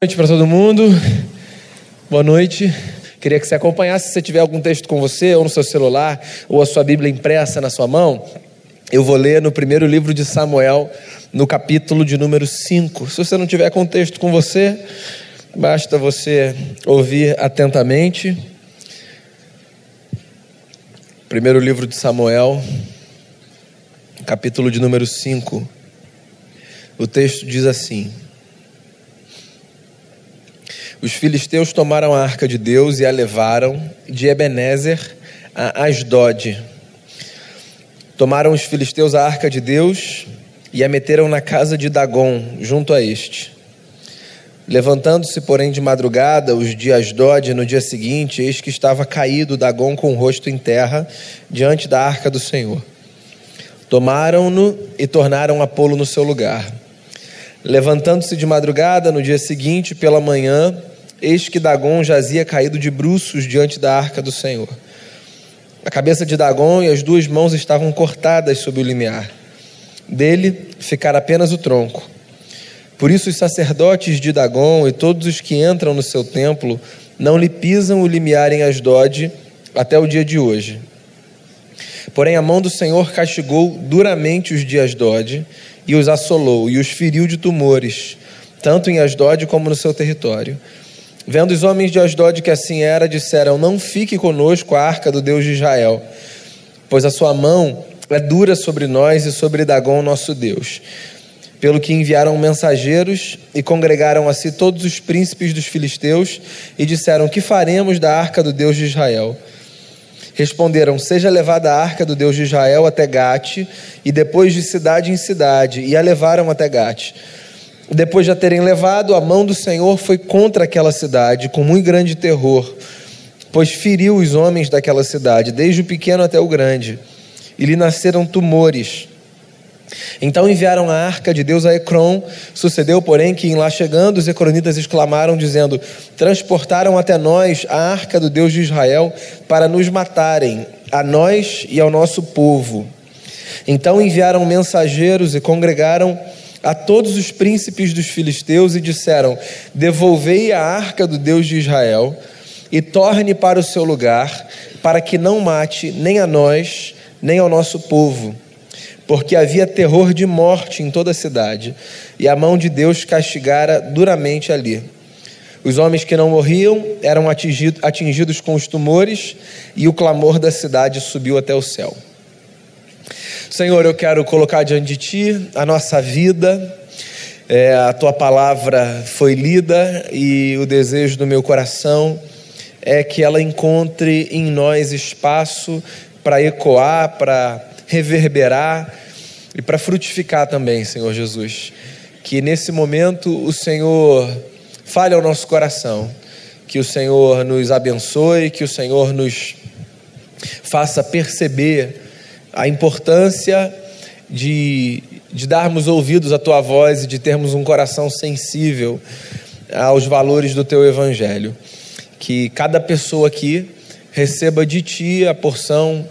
noite para todo mundo. Boa noite. Queria que você acompanhasse, se você tiver algum texto com você, ou no seu celular, ou a sua Bíblia impressa na sua mão, eu vou ler no primeiro livro de Samuel, no capítulo de número 5. Se você não tiver com texto com você, basta você ouvir atentamente. Primeiro livro de Samuel, capítulo de número 5. O texto diz assim: os filisteus tomaram a arca de Deus e a levaram de Ebenezer a Asdod. Tomaram os filisteus a arca de Deus e a meteram na casa de Dagon, junto a este. Levantando-se, porém, de madrugada, os de Asdod, no dia seguinte, eis que estava caído Dagon com o rosto em terra, diante da arca do Senhor. Tomaram-no e tornaram a pô-lo no seu lugar. Levantando-se de madrugada, no dia seguinte, pela manhã, eis que Dagon jazia caído de bruços diante da arca do Senhor. A cabeça de Dagon e as duas mãos estavam cortadas sob o limiar. Dele ficara apenas o tronco. Por isso, os sacerdotes de Dagon e todos os que entram no seu templo não lhe pisam o limiar em Asdod até o dia de hoje. Porém, a mão do Senhor castigou duramente os de Asdod e os assolou e os feriu de tumores, tanto em Asdod como no seu território. Vendo os homens de Asdod que assim era, disseram: Não fique conosco a arca do Deus de Israel, pois a sua mão é dura sobre nós e sobre Dagon, nosso Deus. Pelo que enviaram mensageiros e congregaram a si todos os príncipes dos filisteus e disseram: Que faremos da arca do Deus de Israel? Responderam: Seja levada a arca do Deus de Israel até Gate, e depois de cidade em cidade, e a levaram até Gate. Depois de a terem levado, a mão do Senhor foi contra aquela cidade com muito grande terror, pois feriu os homens daquela cidade, desde o pequeno até o grande, e lhe nasceram tumores. Então enviaram a arca de Deus a Ecrom. Sucedeu, porém, que em lá chegando os ecronitas exclamaram, dizendo: Transportaram até nós a arca do Deus de Israel para nos matarem, a nós e ao nosso povo. Então enviaram mensageiros e congregaram a todos os príncipes dos filisteus e disseram: Devolvei a arca do Deus de Israel e torne para o seu lugar, para que não mate nem a nós, nem ao nosso povo. Porque havia terror de morte em toda a cidade, e a mão de Deus castigara duramente ali. Os homens que não morriam eram atingidos com os tumores, e o clamor da cidade subiu até o céu. Senhor, eu quero colocar diante de Ti a nossa vida. É, a Tua palavra foi lida e o desejo do meu coração é que ela encontre em nós espaço para ecoar, para reverberar e para frutificar também, Senhor Jesus. Que nesse momento o Senhor fale ao nosso coração, que o Senhor nos abençoe, que o Senhor nos faça perceber a importância de, de darmos ouvidos à tua voz e de termos um coração sensível aos valores do teu evangelho. Que cada pessoa aqui receba de ti a porção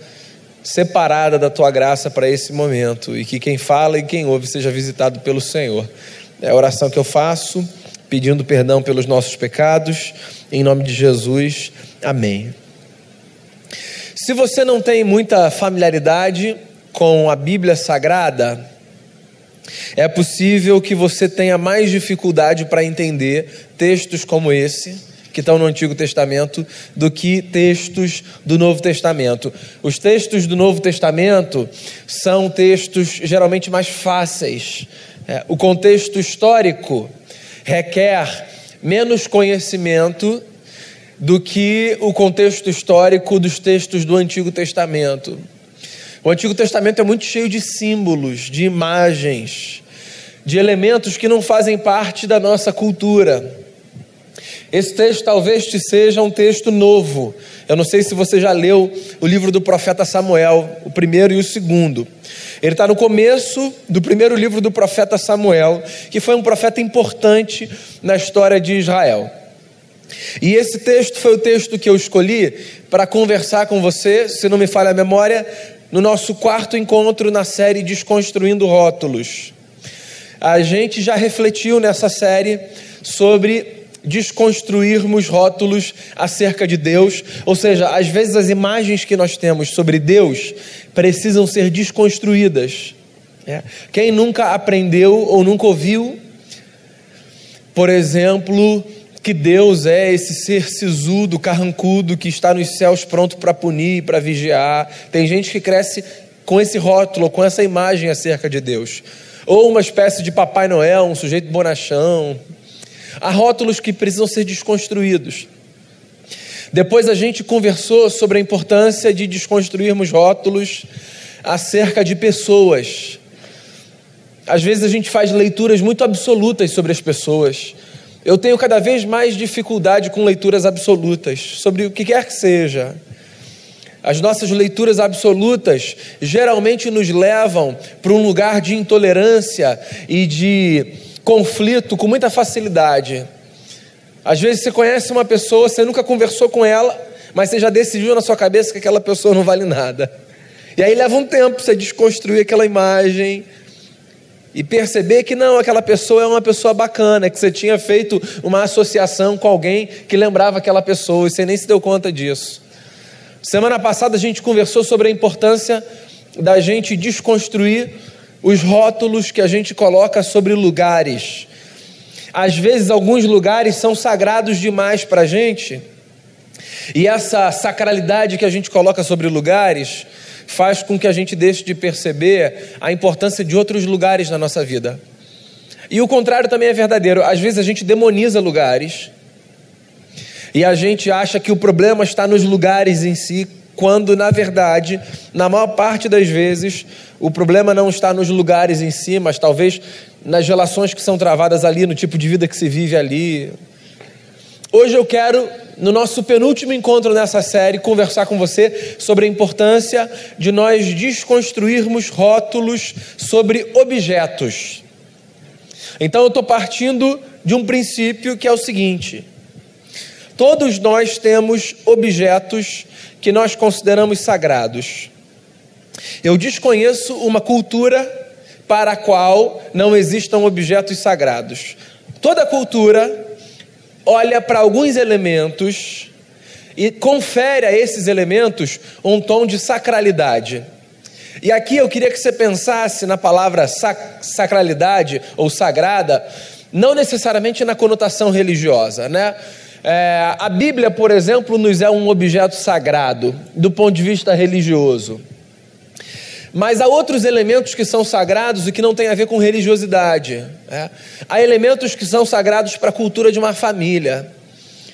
separada da tua graça para esse momento e que quem fala e quem ouve seja visitado pelo Senhor. É a oração que eu faço, pedindo perdão pelos nossos pecados, em nome de Jesus. Amém. Se você não tem muita familiaridade com a Bíblia Sagrada, é possível que você tenha mais dificuldade para entender textos como esse, que estão no Antigo Testamento, do que textos do Novo Testamento. Os textos do Novo Testamento são textos geralmente mais fáceis. É, o contexto histórico requer menos conhecimento do que o contexto histórico dos textos do Antigo Testamento. O Antigo Testamento é muito cheio de símbolos, de imagens, de elementos que não fazem parte da nossa cultura. Esse texto talvez te seja um texto novo. Eu não sei se você já leu o livro do profeta Samuel, o primeiro e o segundo. Ele está no começo do primeiro livro do profeta Samuel, que foi um profeta importante na história de Israel. E esse texto foi o texto que eu escolhi para conversar com você, se não me falha a memória, no nosso quarto encontro na série Desconstruindo Rótulos. A gente já refletiu nessa série sobre desconstruirmos rótulos acerca de Deus, ou seja, às vezes as imagens que nós temos sobre Deus precisam ser desconstruídas. É. Quem nunca aprendeu ou nunca ouviu, por exemplo, que Deus é esse ser sisudo, carrancudo, que está nos céus pronto para punir, para vigiar. Tem gente que cresce com esse rótulo, com essa imagem acerca de Deus. Ou uma espécie de Papai Noel, um sujeito bonachão. Há rótulos que precisam ser desconstruídos. Depois a gente conversou sobre a importância de desconstruirmos rótulos acerca de pessoas. Às vezes a gente faz leituras muito absolutas sobre as pessoas. Eu tenho cada vez mais dificuldade com leituras absolutas, sobre o que quer que seja. As nossas leituras absolutas geralmente nos levam para um lugar de intolerância e de conflito com muita facilidade. Às vezes você conhece uma pessoa, você nunca conversou com ela, mas você já decidiu na sua cabeça que aquela pessoa não vale nada. E aí leva um tempo você desconstruir aquela imagem e perceber que não, aquela pessoa é uma pessoa bacana, que você tinha feito uma associação com alguém que lembrava aquela pessoa e você nem se deu conta disso. Semana passada a gente conversou sobre a importância da gente desconstruir os rótulos que a gente coloca sobre lugares. Às vezes, alguns lugares são sagrados demais para a gente, e essa sacralidade que a gente coloca sobre lugares faz com que a gente deixe de perceber a importância de outros lugares na nossa vida. E o contrário também é verdadeiro. Às vezes a gente demoniza lugares e a gente acha que o problema está nos lugares em si, quando na verdade, na maior parte das vezes, o problema não está nos lugares em si, mas talvez nas relações que são travadas ali, no tipo de vida que se vive ali. Hoje eu quero, no nosso penúltimo encontro nessa série, conversar com você sobre a importância de nós desconstruirmos rótulos sobre objetos. Então eu estou partindo de um princípio que é o seguinte: todos nós temos objetos que nós consideramos sagrados. Eu desconheço uma cultura para a qual não existam objetos sagrados. Toda cultura olha para alguns elementos e confere a esses elementos um tom de sacralidade. E aqui eu queria que você pensasse na palavra sac sacralidade ou sagrada, não necessariamente na conotação religiosa, né? É, a Bíblia, por exemplo, nos é um objeto sagrado do ponto de vista religioso. Mas há outros elementos que são sagrados e que não têm a ver com religiosidade. É? Há elementos que são sagrados para a cultura de uma família.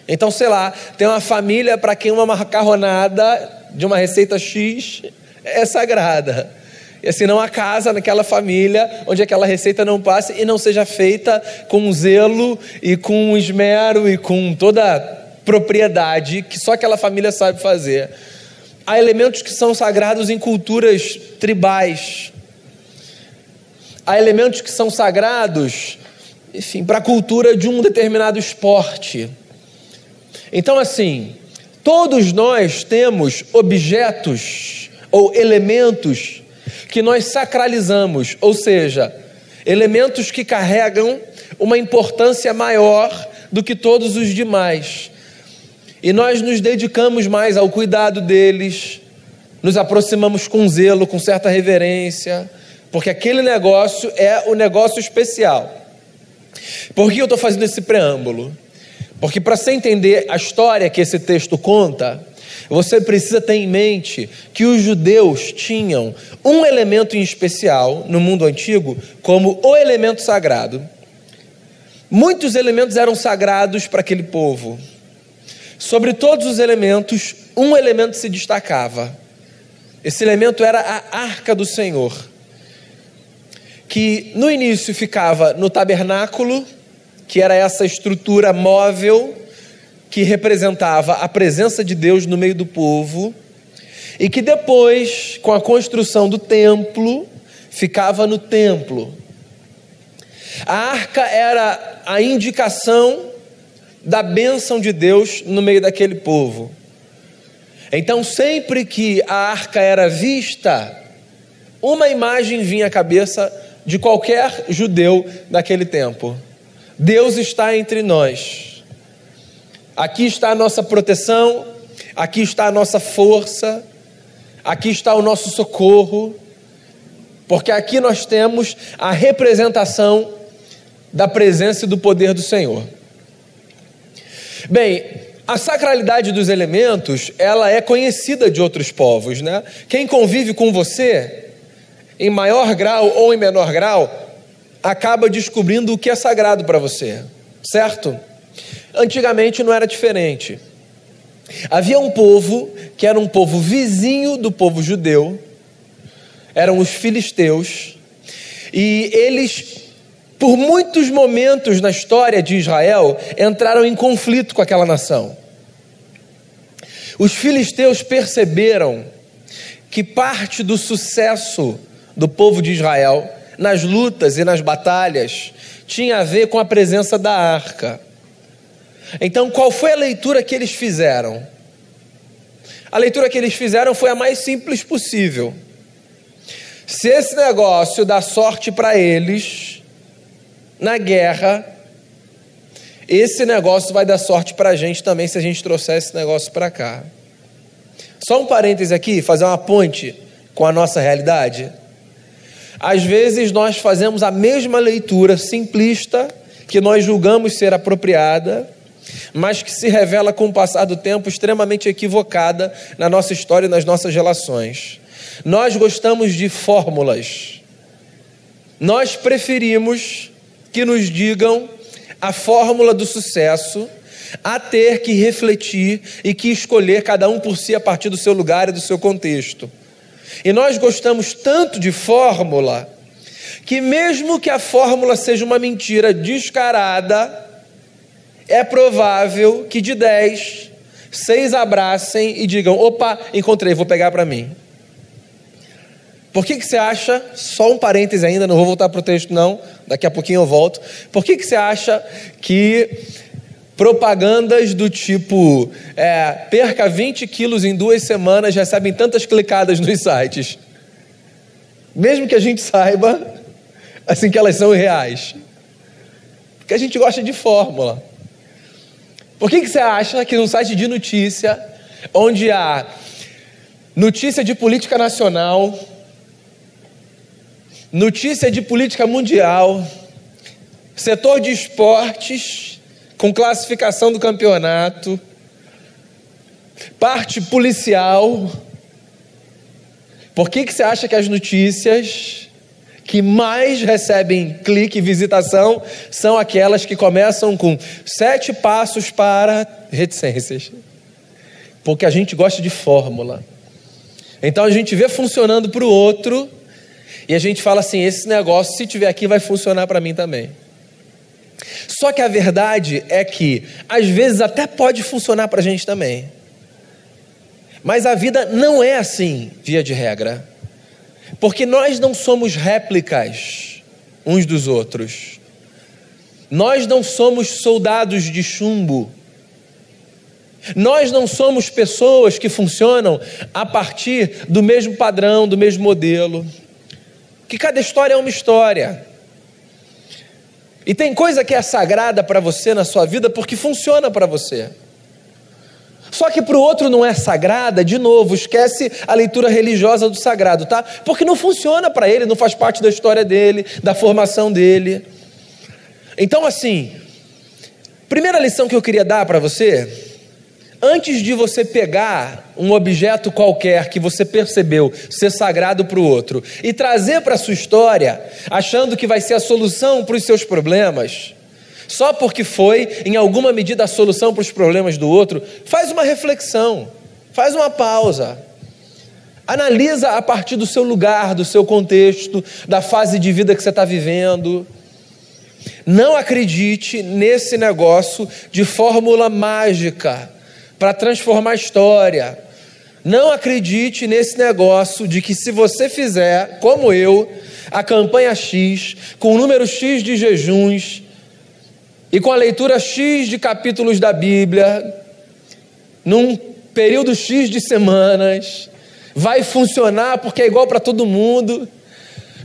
Então, sei lá, tem uma família para quem uma macarronada de uma receita X é sagrada. E assim, não há casa naquela família onde aquela receita não passe e não seja feita com zelo e com esmero e com toda propriedade que só aquela família sabe fazer há elementos que são sagrados em culturas tribais. Há elementos que são sagrados, enfim, para a cultura de um determinado esporte. Então, assim, todos nós temos objetos ou elementos que nós sacralizamos, ou seja, elementos que carregam uma importância maior do que todos os demais. E nós nos dedicamos mais ao cuidado deles, nos aproximamos com zelo, com certa reverência, porque aquele negócio é o negócio especial. Por que eu estou fazendo esse preâmbulo? Porque para você entender a história que esse texto conta, você precisa ter em mente que os judeus tinham um elemento em especial no mundo antigo como o elemento sagrado. Muitos elementos eram sagrados para aquele povo. Sobre todos os elementos, um elemento se destacava. Esse elemento era a arca do Senhor, que no início ficava no tabernáculo, que era essa estrutura móvel que representava a presença de Deus no meio do povo, e que depois, com a construção do templo, ficava no templo. A arca era a indicação da bênção de Deus no meio daquele povo. Então, sempre que a arca era vista, uma imagem vinha à cabeça de qualquer judeu daquele tempo: Deus está entre nós. aqui está a nossa proteção, aqui está a nossa força, aqui está o nosso socorro, porque aqui nós temos a representação da presença e do poder do Senhor. Bem, a sacralidade dos elementos, ela é conhecida de outros povos, né? Quem convive com você, em maior grau ou em menor grau, acaba descobrindo o que é sagrado para você, certo? Antigamente não era diferente. Havia um povo que era um povo vizinho do povo judeu, eram os filisteus, e eles, por muitos momentos na história de Israel, entraram em conflito com aquela nação. Os filisteus perceberam que parte do sucesso do povo de Israel nas lutas e nas batalhas tinha a ver com a presença da arca. Então, qual foi a leitura que eles fizeram? A leitura que eles fizeram foi a mais simples possível. Se esse negócio dá sorte para eles na guerra, esse negócio vai dar sorte para a gente também se a gente trouxer esse negócio para cá. Só um parêntese aqui, fazer uma ponte com a nossa realidade. Às vezes nós fazemos a mesma leitura simplista que nós julgamos ser apropriada, mas que se revela com o passar do tempo extremamente equivocada na nossa história e nas nossas relações. Nós gostamos de fórmulas. Nós preferimos que nos digam a fórmula do sucesso a ter que refletir e que escolher cada um por si a partir do seu lugar e do seu contexto. E nós gostamos tanto de fórmula que, mesmo que a fórmula seja uma mentira descarada, é provável que de 10, seis abracem e digam: opa, encontrei, vou pegar para mim. Por que, que você acha, só um parêntese ainda, não vou voltar para o texto não, daqui a pouquinho eu volto. Por que, que você acha que propagandas do tipo é, perca 20 quilos em duas semanas recebem tantas clicadas nos sites? Mesmo que a gente saiba, assim que elas são irreais. Porque a gente gosta de fórmula. Por que, que você acha que num site de notícia, onde há notícia de política nacional, notícia de política mundial, setor de esportes, com classificação do campeonato, parte policial. Por que, que você acha que as notícias que mais recebem clique e visitação são aquelas que começam com sete passos para reticências? Porque a gente gosta de fórmula. Então a gente vê funcionando para o outro e a gente fala assim: esse negócio, se tiver aqui, vai funcionar para mim também. Só que a verdade é que, às vezes, até pode funcionar para a gente também. Mas a vida não é assim, via de regra. Porque nós não somos réplicas uns dos outros. Nós não somos soldados de chumbo. Nós não somos pessoas que funcionam a partir do mesmo padrão, do mesmo modelo que cada história é uma história. E tem coisa que é sagrada para você na sua vida porque funciona para você. Só que para o outro não é sagrada, de novo, esquece a leitura religiosa do sagrado, tá? Porque não funciona para ele, não faz parte da história dele, da formação dele. Então, assim, primeira lição que eu queria dar para você Antes de você pegar um objeto qualquer que você percebeu ser sagrado para o outro e trazer para a sua história, achando que vai ser a solução para os seus problemas, só porque foi, em alguma medida, a solução para os problemas do outro, faz uma reflexão, faz uma pausa. Analisa a partir do seu lugar, do seu contexto, da fase de vida que você está vivendo. Não acredite nesse negócio de fórmula mágica para transformar a história. Não acredite nesse negócio de que se você fizer, como eu, a campanha X, com o número X de jejuns e com a leitura X de capítulos da Bíblia, num período X de semanas, vai funcionar porque é igual para todo mundo.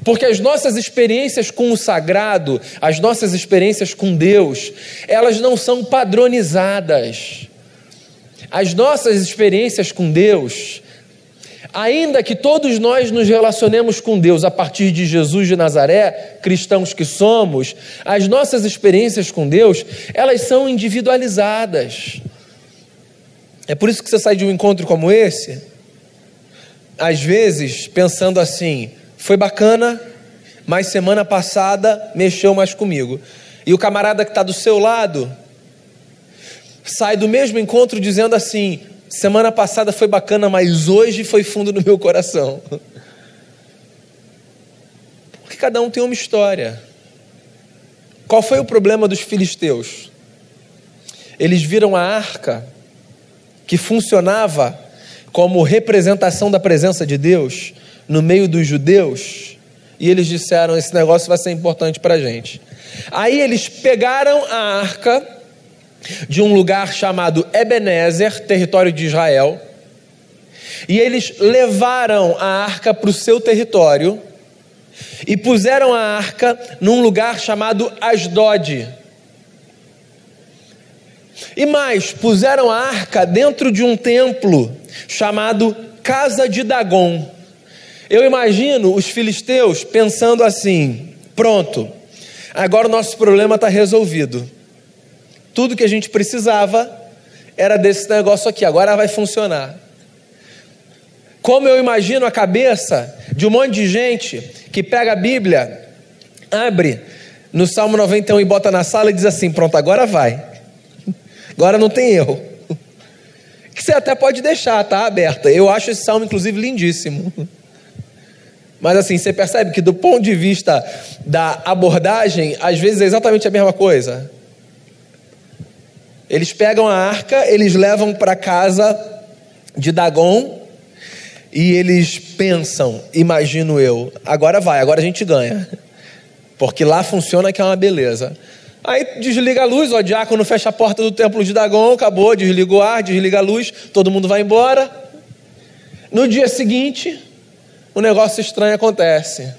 Porque as nossas experiências com o sagrado, as nossas experiências com Deus, elas não são padronizadas. As nossas experiências com Deus, ainda que todos nós nos relacionemos com Deus a partir de Jesus de Nazaré, cristãos que somos, as nossas experiências com Deus, elas são individualizadas. É por isso que você sai de um encontro como esse, às vezes pensando assim: foi bacana, mas semana passada mexeu mais comigo. E o camarada que está do seu lado sai do mesmo encontro dizendo assim: semana passada foi bacana, mas hoje foi fundo no meu coração. Porque cada um tem uma história. Qual foi o problema dos filisteus? Eles viram a arca que funcionava como representação da presença de Deus no meio dos judeus e eles disseram: esse negócio vai ser importante para a gente. Aí eles pegaram a arca de um lugar chamado Ebenezer, território de Israel, e eles levaram a arca para o seu território e puseram a arca num lugar chamado Asdod. E mais, puseram a arca dentro de um templo chamado Casa de Dagon. Eu imagino os filisteus pensando assim: pronto, agora o nosso problema está resolvido. Tudo que a gente precisava era desse negócio aqui, agora vai funcionar. Como eu imagino a cabeça de um monte de gente que pega a Bíblia, abre no Salmo 91 e bota na sala e diz assim: pronto, agora vai. Agora não tem erro. Que você até pode deixar, tá aberta. Eu acho esse salmo, inclusive, lindíssimo. Mas assim, você percebe que do ponto de vista da abordagem, às vezes é exatamente a mesma coisa. Eles pegam a arca, eles levam para casa de Dagon e eles pensam, imagino eu, agora vai, agora a gente ganha. Porque lá funciona que é uma beleza. Aí desliga a luz, o diácono fecha a porta do templo de Dagon, acabou, desliga o ar, desliga a luz, todo mundo vai embora. No dia seguinte, um negócio estranho acontece.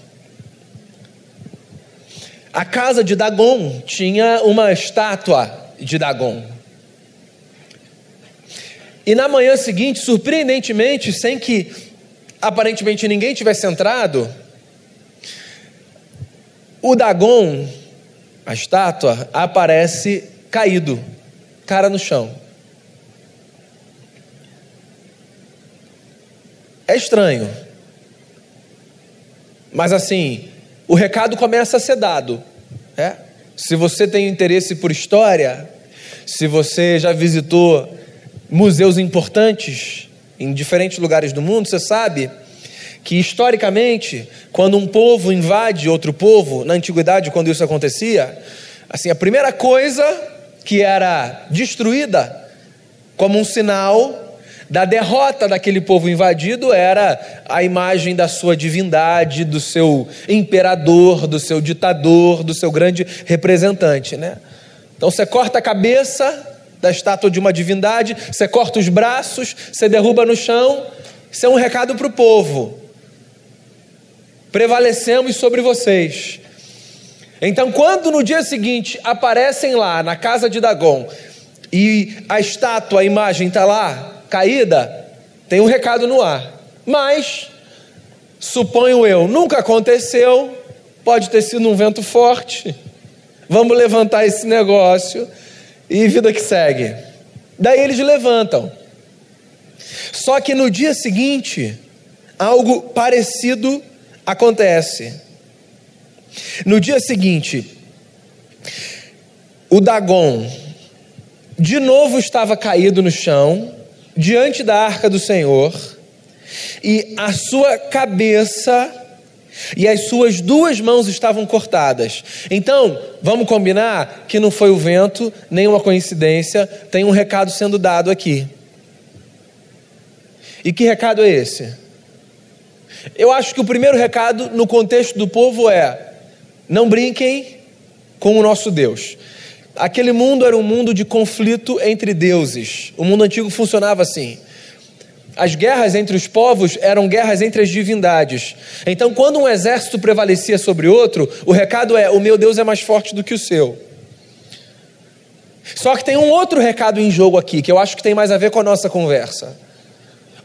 A casa de Dagon tinha uma estátua de Dagon. E na manhã seguinte, surpreendentemente, sem que aparentemente ninguém tivesse entrado, o Dagon, a estátua, aparece caído, cara no chão. É estranho. Mas assim, o recado começa a ser dado. É? Se você tem interesse por história, se você já visitou museus importantes em diferentes lugares do mundo, você sabe que historicamente, quando um povo invade outro povo, na antiguidade, quando isso acontecia, assim, a primeira coisa que era destruída como um sinal da derrota daquele povo invadido era a imagem da sua divindade, do seu imperador, do seu ditador, do seu grande representante, né? Então você corta a cabeça da estátua de uma divindade, você corta os braços, você derruba no chão. Isso é um recado para o povo. Prevalecemos sobre vocês. Então, quando no dia seguinte aparecem lá na casa de Dagon e a estátua, a imagem está lá, caída, tem um recado no ar. Mas, suponho eu, nunca aconteceu, pode ter sido um vento forte. Vamos levantar esse negócio e vida que segue. Daí eles levantam. Só que no dia seguinte, algo parecido acontece. No dia seguinte, o Dagon de novo estava caído no chão diante da arca do Senhor, e a sua cabeça e as suas duas mãos estavam cortadas. Então, vamos combinar que não foi o vento, nem uma coincidência, tem um recado sendo dado aqui. E que recado é esse? Eu acho que o primeiro recado no contexto do povo é: não brinquem com o nosso Deus. Aquele mundo era um mundo de conflito entre deuses. O mundo antigo funcionava assim. As guerras entre os povos eram guerras entre as divindades. Então, quando um exército prevalecia sobre outro, o recado é: o meu Deus é mais forte do que o seu. Só que tem um outro recado em jogo aqui, que eu acho que tem mais a ver com a nossa conversa.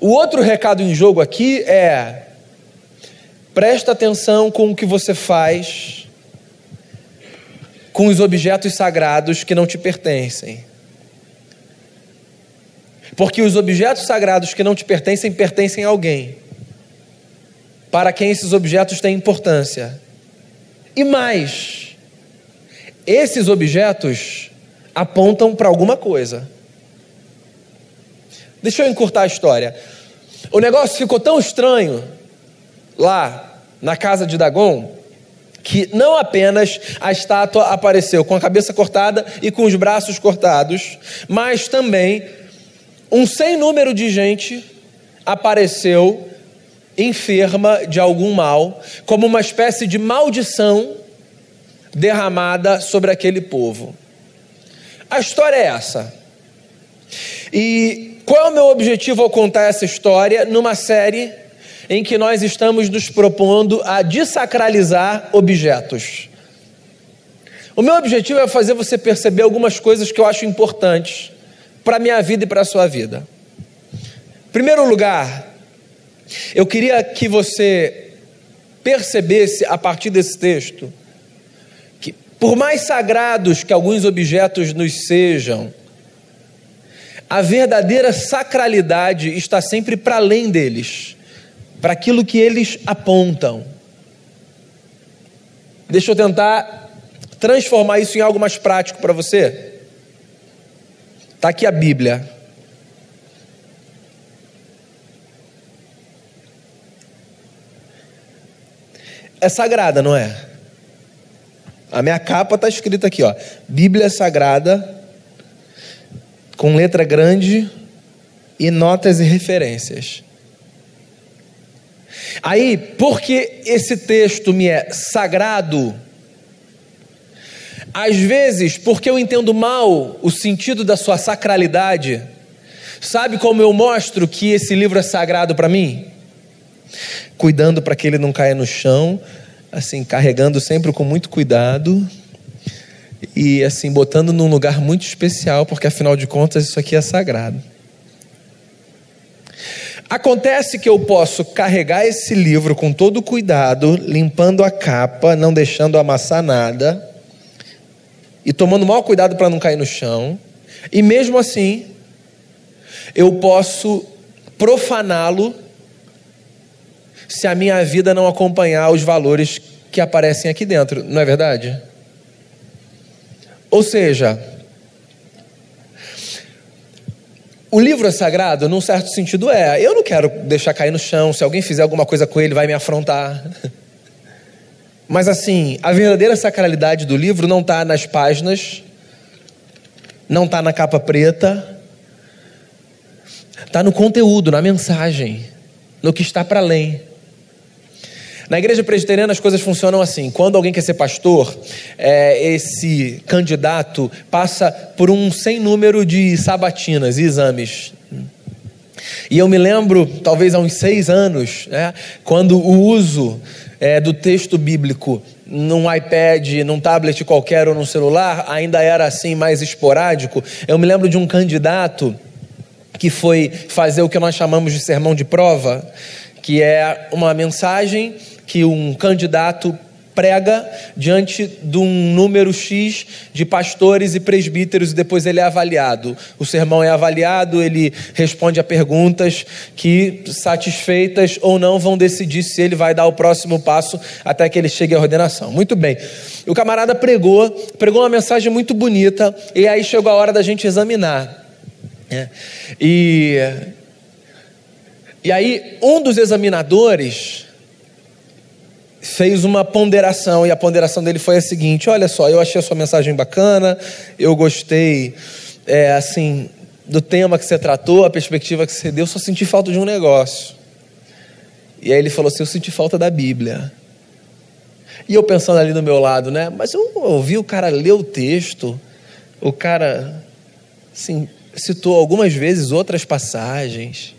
O outro recado em jogo aqui é: presta atenção com o que você faz com os objetos sagrados que não te pertencem. Porque os objetos sagrados que não te pertencem pertencem a alguém, para quem esses objetos têm importância. E mais, esses objetos apontam para alguma coisa. Deixa eu encurtar a história. O negócio ficou tão estranho lá na casa de Dagon que não apenas a estátua apareceu com a cabeça cortada e com os braços cortados, mas também um sem número de gente apareceu enferma de algum mal, como uma espécie de maldição derramada sobre aquele povo. A história é essa. E qual é o meu objetivo ao contar essa história numa série em que nós estamos nos propondo a desacralizar objetos? O meu objetivo é fazer você perceber algumas coisas que eu acho importantes para a minha vida e para a sua vida. Primeiro lugar, eu queria que você percebesse a partir desse texto por mais sagrados que alguns objetos nos sejam, a verdadeira sacralidade está sempre para além deles, para aquilo que eles apontam. Deixa eu tentar transformar isso em algo mais prático para você. Está aqui a Bíblia. É sagrada, não é? A minha capa está escrita aqui, ó, Bíblia Sagrada, com letra grande e notas e referências. Aí, porque esse texto me é sagrado, às vezes, porque eu entendo mal o sentido da sua sacralidade, sabe como eu mostro que esse livro é sagrado para mim? Cuidando para que ele não caia no chão, assim, carregando sempre com muito cuidado e assim, botando num lugar muito especial, porque afinal de contas isso aqui é sagrado. Acontece que eu posso carregar esse livro com todo cuidado, limpando a capa, não deixando amassar nada, e tomando maior cuidado para não cair no chão, e mesmo assim, eu posso profaná-lo se a minha vida não acompanhar os valores que aparecem aqui dentro, não é verdade? Ou seja, o livro é sagrado, num certo sentido, é. Eu não quero deixar cair no chão, se alguém fizer alguma coisa com ele, vai me afrontar. Mas assim, a verdadeira sacralidade do livro não está nas páginas, não está na capa preta, está no conteúdo, na mensagem, no que está para além. Na igreja presbiteriana as coisas funcionam assim: quando alguém quer ser pastor, é, esse candidato passa por um sem número de sabatinas e exames. E eu me lembro, talvez há uns seis anos, né, quando o uso é, do texto bíblico num iPad, num tablet qualquer ou num celular ainda era assim mais esporádico. Eu me lembro de um candidato que foi fazer o que nós chamamos de sermão de prova, que é uma mensagem que um candidato prega diante de um número X de pastores e presbíteros e depois ele é avaliado. O sermão é avaliado, ele responde a perguntas que, satisfeitas ou não, vão decidir se ele vai dar o próximo passo até que ele chegue à ordenação. Muito bem. O camarada pregou, pregou uma mensagem muito bonita e aí chegou a hora da gente examinar. É. E, e aí, um dos examinadores fez uma ponderação e a ponderação dele foi a seguinte: olha só, eu achei a sua mensagem bacana, eu gostei, é, assim, do tema que você tratou, a perspectiva que você deu, só senti falta de um negócio. E aí ele falou assim: eu senti falta da Bíblia. E eu pensando ali do meu lado, né? Mas eu ouvi o cara ler o texto, o cara, assim, citou algumas vezes outras passagens.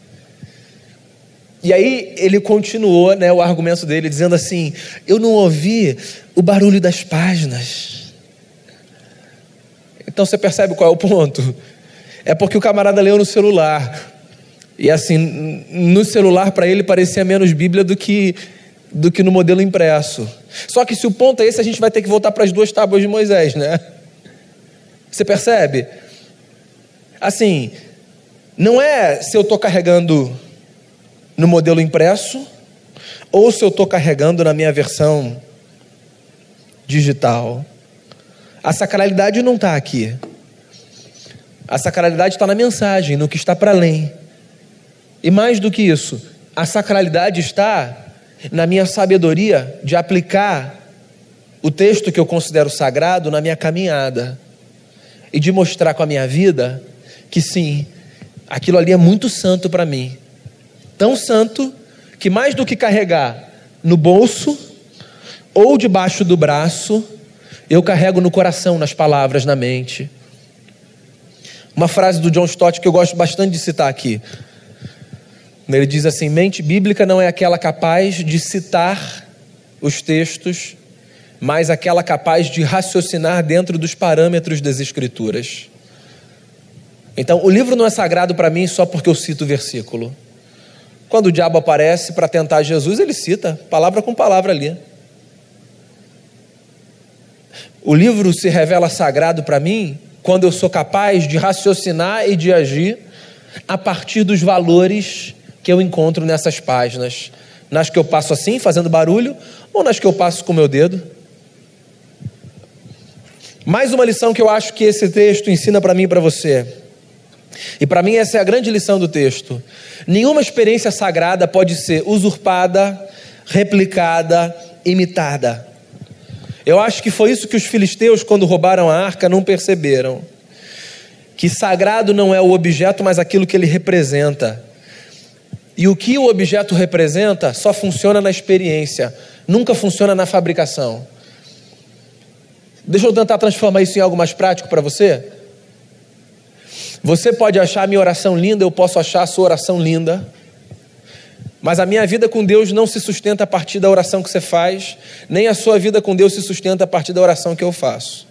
E aí ele continuou né, o argumento dele, dizendo assim: Eu não ouvi o barulho das páginas. Então você percebe qual é o ponto? É porque o camarada leu no celular. E assim, no celular para ele parecia menos Bíblia do que, do que no modelo impresso. Só que se o ponto é esse, a gente vai ter que voltar para as duas tábuas de Moisés, né? Você percebe? Assim, não é se eu estou carregando no modelo impresso ou se eu estou carregando na minha versão digital. A sacralidade não está aqui. A sacralidade está na mensagem, no que está para além. E mais do que isso, a sacralidade está na minha sabedoria de aplicar o texto que eu considero sagrado na minha caminhada e de mostrar com a minha vida que sim, aquilo ali é muito santo para mim Tão santo que mais do que carregar no bolso ou debaixo do braço, eu carrego no coração, nas palavras, na mente. Uma frase do John Stott que eu gosto bastante de citar aqui. Ele diz assim: mente bíblica não é aquela capaz de citar os textos, mas aquela capaz de raciocinar dentro dos parâmetros das Escrituras. Então, o livro não é sagrado para mim só porque eu cito o versículo. Quando o diabo aparece para tentar Jesus, ele cita, palavra com palavra ali. O livro se revela sagrado para mim quando eu sou capaz de raciocinar e de agir a partir dos valores que eu encontro nessas páginas. Nas que eu passo assim, fazendo barulho, ou nas que eu passo com meu dedo. Mais uma lição que eu acho que esse texto ensina para mim e para você. E para mim essa é a grande lição do texto. Nenhuma experiência sagrada pode ser usurpada, replicada, imitada. Eu acho que foi isso que os filisteus, quando roubaram a arca, não perceberam. Que sagrado não é o objeto, mas aquilo que ele representa. E o que o objeto representa só funciona na experiência, nunca funciona na fabricação. Deixa eu tentar transformar isso em algo mais prático para você. Você pode achar minha oração linda, eu posso achar a sua oração linda. Mas a minha vida com Deus não se sustenta a partir da oração que você faz, nem a sua vida com Deus se sustenta a partir da oração que eu faço.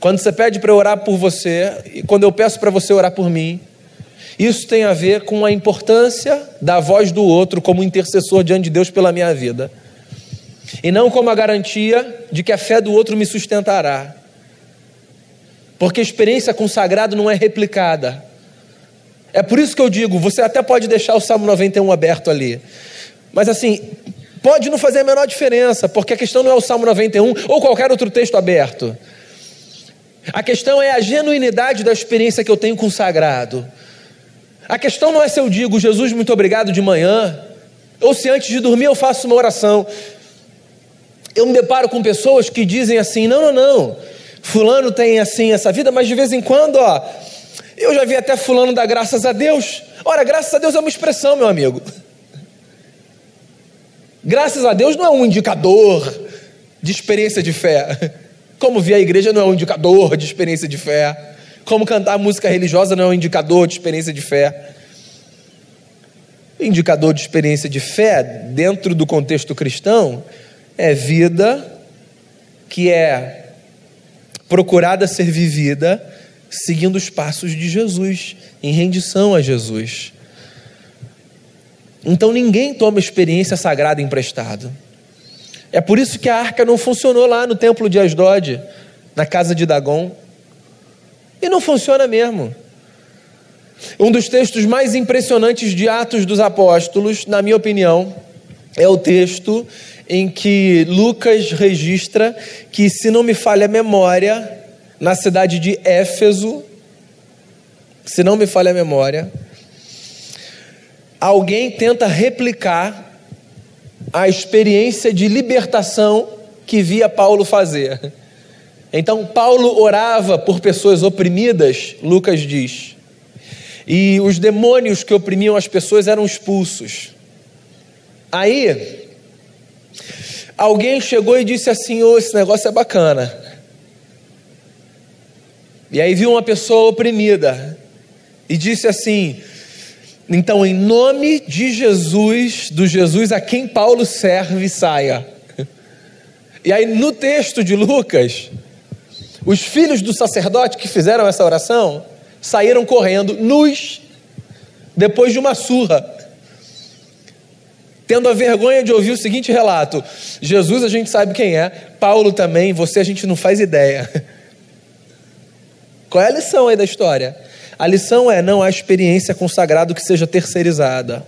Quando você pede para orar por você, e quando eu peço para você orar por mim, isso tem a ver com a importância da voz do outro como intercessor diante de Deus pela minha vida. E não como a garantia de que a fé do outro me sustentará. Porque a experiência com o sagrado não é replicada. É por isso que eu digo, você até pode deixar o Salmo 91 aberto ali. Mas assim, pode não fazer a menor diferença, porque a questão não é o Salmo 91 ou qualquer outro texto aberto. A questão é a genuinidade da experiência que eu tenho com o sagrado. A questão não é se eu digo, Jesus, muito obrigado de manhã, ou se antes de dormir eu faço uma oração. Eu me deparo com pessoas que dizem assim: não, não, não, fulano tem assim essa vida, mas de vez em quando, ó, eu já vi até fulano dar graças a Deus. Ora, graças a Deus é uma expressão, meu amigo. Graças a Deus não é um indicador de experiência de fé. Como vir a igreja não é um indicador de experiência de fé. Como cantar música religiosa não é um indicador de experiência de fé. indicador de experiência de fé, dentro do contexto cristão, é vida que é procurada ser vivida seguindo os passos de Jesus, em rendição a Jesus. Então ninguém toma experiência sagrada emprestado. É por isso que a arca não funcionou lá no templo de Asdod, na casa de Dagon. E não funciona mesmo. Um dos textos mais impressionantes de Atos dos Apóstolos, na minha opinião, é o texto em que Lucas registra que, se não me falha a memória, na cidade de Éfeso, se não me falha a memória, alguém tenta replicar a experiência de libertação que via Paulo fazer. Então, Paulo orava por pessoas oprimidas, Lucas diz, e os demônios que oprimiam as pessoas eram expulsos. Aí, Alguém chegou e disse assim: oh, esse negócio é bacana. E aí viu uma pessoa oprimida e disse assim: Então, em nome de Jesus, do Jesus a quem Paulo serve, saia. E aí, no texto de Lucas, os filhos do sacerdote que fizeram essa oração saíram correndo, nus, depois de uma surra, tendo a vergonha de ouvir o seguinte relato: Jesus a gente sabe quem é, Paulo também, você a gente não faz ideia. Qual é a lição aí da história? A lição é: não há experiência com o sagrado que seja terceirizada.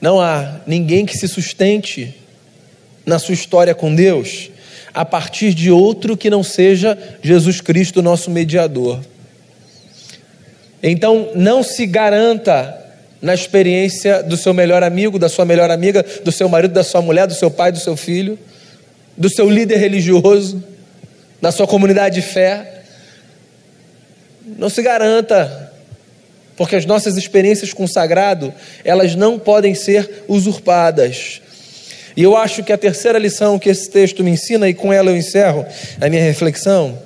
Não há ninguém que se sustente na sua história com Deus a partir de outro que não seja Jesus Cristo, nosso mediador. Então, não se garanta na experiência do seu melhor amigo, da sua melhor amiga, do seu marido, da sua mulher, do seu pai, do seu filho, do seu líder religioso, da sua comunidade de fé. Não se garanta, porque as nossas experiências com o sagrado, elas não podem ser usurpadas. E eu acho que a terceira lição que esse texto me ensina, e com ela eu encerro a minha reflexão,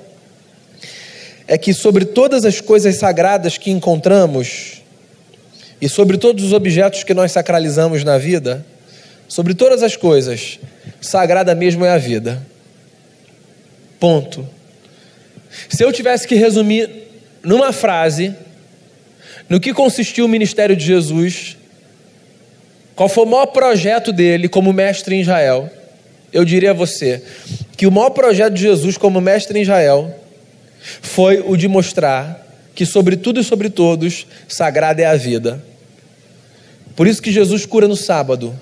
é que sobre todas as coisas sagradas que encontramos, e sobre todos os objetos que nós sacralizamos na vida, sobre todas as coisas, sagrada mesmo é a vida. Ponto. Se eu tivesse que resumir numa frase, no que consistiu o ministério de Jesus, qual foi o maior projeto dele como mestre em Israel? Eu diria a você que o maior projeto de Jesus como mestre em Israel foi o de mostrar que sobre tudo e sobre todos, sagrada é a vida. Por isso que Jesus cura no sábado.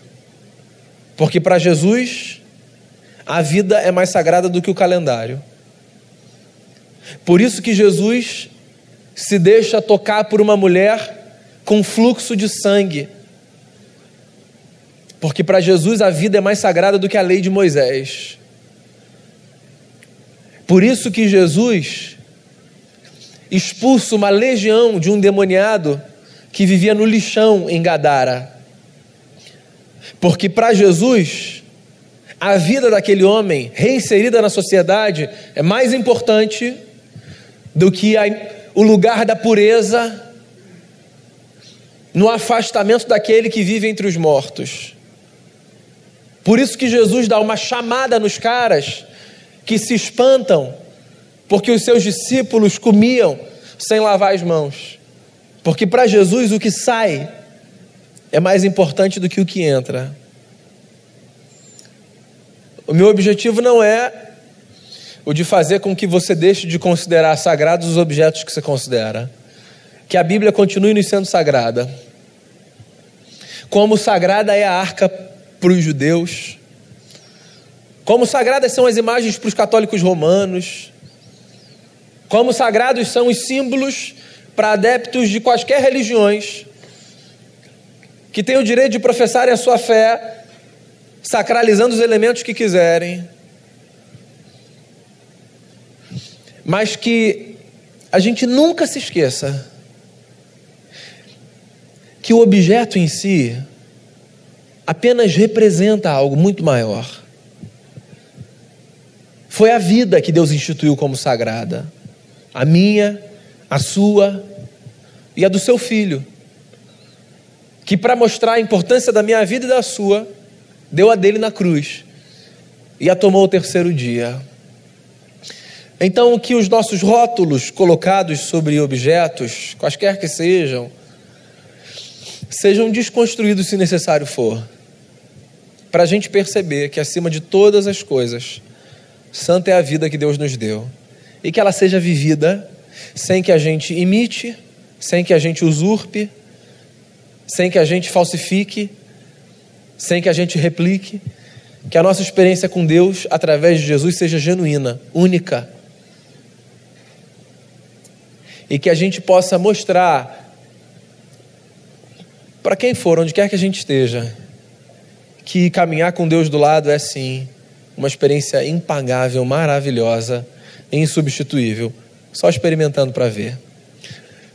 Porque para Jesus, a vida é mais sagrada do que o calendário. Por isso que Jesus se deixa tocar por uma mulher com fluxo de sangue. Porque para Jesus a vida é mais sagrada do que a lei de Moisés. Por isso que Jesus expulsa uma legião de um demoniado que vivia no lixão em Gadara. Porque para Jesus, a vida daquele homem reinserida na sociedade é mais importante do que a o lugar da pureza no afastamento daquele que vive entre os mortos. Por isso que Jesus dá uma chamada nos caras que se espantam porque os seus discípulos comiam sem lavar as mãos. Porque para Jesus o que sai é mais importante do que o que entra. O meu objetivo não é o de fazer com que você deixe de considerar sagrados os objetos que você considera. Que a Bíblia continue nos sendo sagrada. Como sagrada é a arca para os judeus. Como sagradas são as imagens para os católicos romanos. Como sagrados são os símbolos para adeptos de quaisquer religiões que têm o direito de professarem a sua fé, sacralizando os elementos que quiserem. mas que a gente nunca se esqueça que o objeto em si apenas representa algo muito maior. Foi a vida que Deus instituiu como sagrada, a minha, a sua e a do seu filho, que para mostrar a importância da minha vida e da sua, deu a dele na cruz e a tomou o terceiro dia. Então, que os nossos rótulos colocados sobre objetos, quaisquer que sejam, sejam desconstruídos se necessário for, para a gente perceber que acima de todas as coisas, santa é a vida que Deus nos deu e que ela seja vivida sem que a gente imite, sem que a gente usurpe, sem que a gente falsifique, sem que a gente replique, que a nossa experiência com Deus através de Jesus seja genuína, única e que a gente possa mostrar para quem for, onde quer que a gente esteja, que caminhar com Deus do lado é sim uma experiência impagável, maravilhosa, insubstituível. Só experimentando para ver.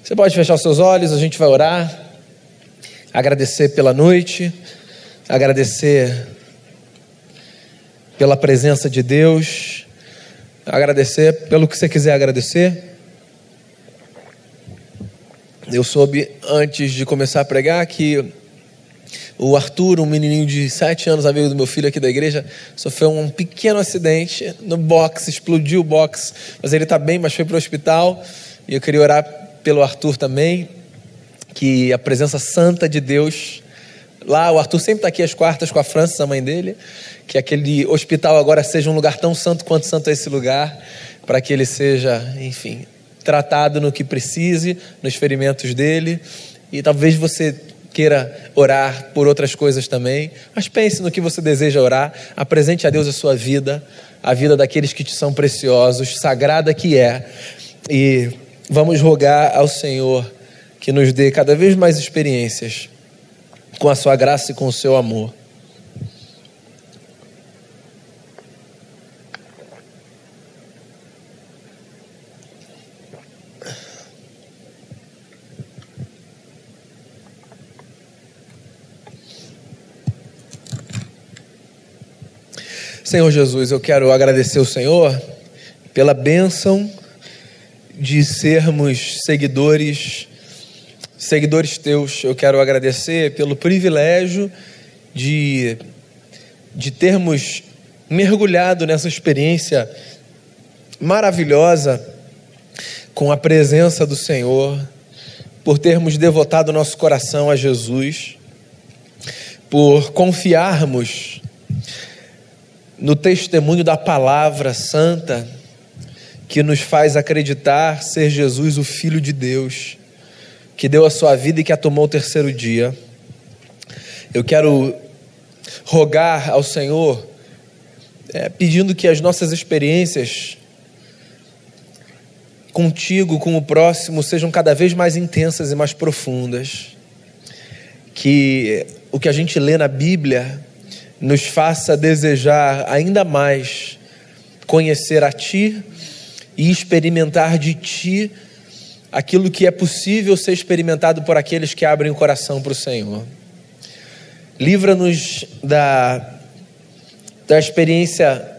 Você pode fechar seus olhos, a gente vai orar, agradecer pela noite, agradecer pela presença de Deus, agradecer pelo que você quiser agradecer. Eu soube antes de começar a pregar que o Arthur, um menininho de 7 anos, amigo do meu filho aqui da igreja, sofreu um pequeno acidente no box, explodiu o box, mas ele está bem, mas foi para o hospital. E eu queria orar pelo Arthur também, que a presença santa de Deus lá, o Arthur sempre está aqui às quartas com a Francis, a mãe dele, que aquele hospital agora seja um lugar tão santo quanto santo é esse lugar, para que ele seja, enfim, tratado no que precise, nos ferimentos dele. E talvez você queira orar por outras coisas também, mas pense no que você deseja orar, apresente a Deus a sua vida, a vida daqueles que te são preciosos, sagrada que é, e vamos rogar ao Senhor que nos dê cada vez mais experiências com a sua graça e com o seu amor. Senhor Jesus, eu quero agradecer ao Senhor pela bênção de sermos seguidores, seguidores teus. Eu quero agradecer pelo privilégio de, de termos mergulhado nessa experiência maravilhosa com a presença do Senhor, por termos devotado nosso coração a Jesus, por confiarmos no testemunho da palavra santa que nos faz acreditar ser Jesus o Filho de Deus, que deu a sua vida e que a tomou o terceiro dia. Eu quero rogar ao Senhor, é, pedindo que as nossas experiências contigo, com o próximo, sejam cada vez mais intensas e mais profundas. Que o que a gente lê na Bíblia nos faça desejar ainda mais conhecer a Ti e experimentar de Ti aquilo que é possível ser experimentado por aqueles que abrem o coração para o Senhor. Livra-nos da, da experiência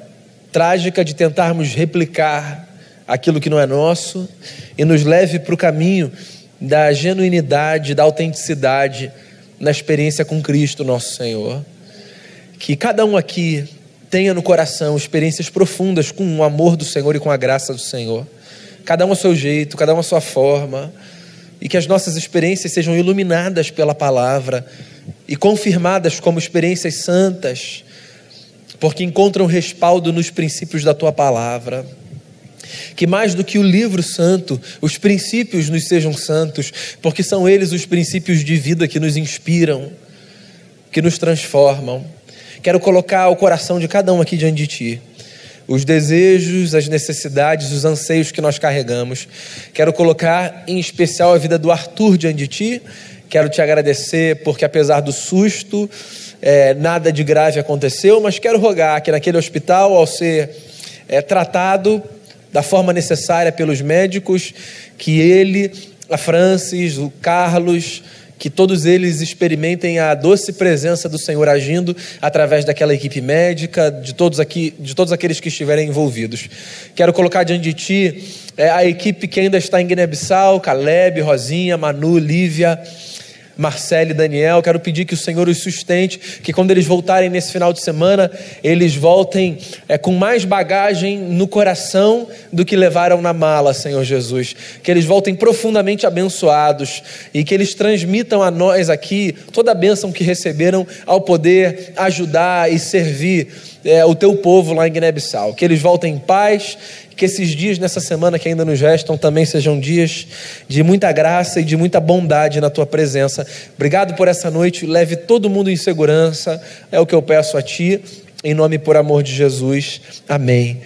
trágica de tentarmos replicar aquilo que não é nosso e nos leve para o caminho da genuinidade, da autenticidade na experiência com Cristo, nosso Senhor que cada um aqui tenha no coração experiências profundas com o amor do Senhor e com a graça do Senhor. Cada um a seu jeito, cada um a sua forma, e que as nossas experiências sejam iluminadas pela palavra e confirmadas como experiências santas, porque encontram respaldo nos princípios da tua palavra. Que mais do que o livro santo, os princípios nos sejam santos, porque são eles os princípios de vida que nos inspiram, que nos transformam. Quero colocar o coração de cada um aqui diante de Ti. Os desejos, as necessidades, os anseios que nós carregamos. Quero colocar em especial a vida do Arthur diante de Ti. Quero te agradecer porque, apesar do susto, é, nada de grave aconteceu, mas quero rogar que naquele hospital, ao ser é, tratado da forma necessária pelos médicos, que ele, a Francis, o Carlos, que todos eles experimentem a doce presença do Senhor agindo através daquela equipe médica, de todos aqui, de todos aqueles que estiverem envolvidos. Quero colocar diante de ti é, a equipe que ainda está em Guiné-Bissau, Caleb, Rosinha, Manu, Lívia, Marcelo e Daniel. Quero pedir que o Senhor os sustente, que quando eles voltarem nesse final de semana, eles voltem é, com mais bagagem no coração do que levaram na mala, Senhor Jesus. Que eles voltem profundamente abençoados e que eles transmitam a nós aqui toda a bênção que receberam ao poder ajudar e servir é, o teu povo lá em Guiné-Bissau. Que eles voltem em paz que esses dias nessa semana que ainda nos restam também sejam dias de muita graça e de muita bondade na tua presença. Obrigado por essa noite. Leve todo mundo em segurança. É o que eu peço a ti. Em nome por amor de Jesus. Amém.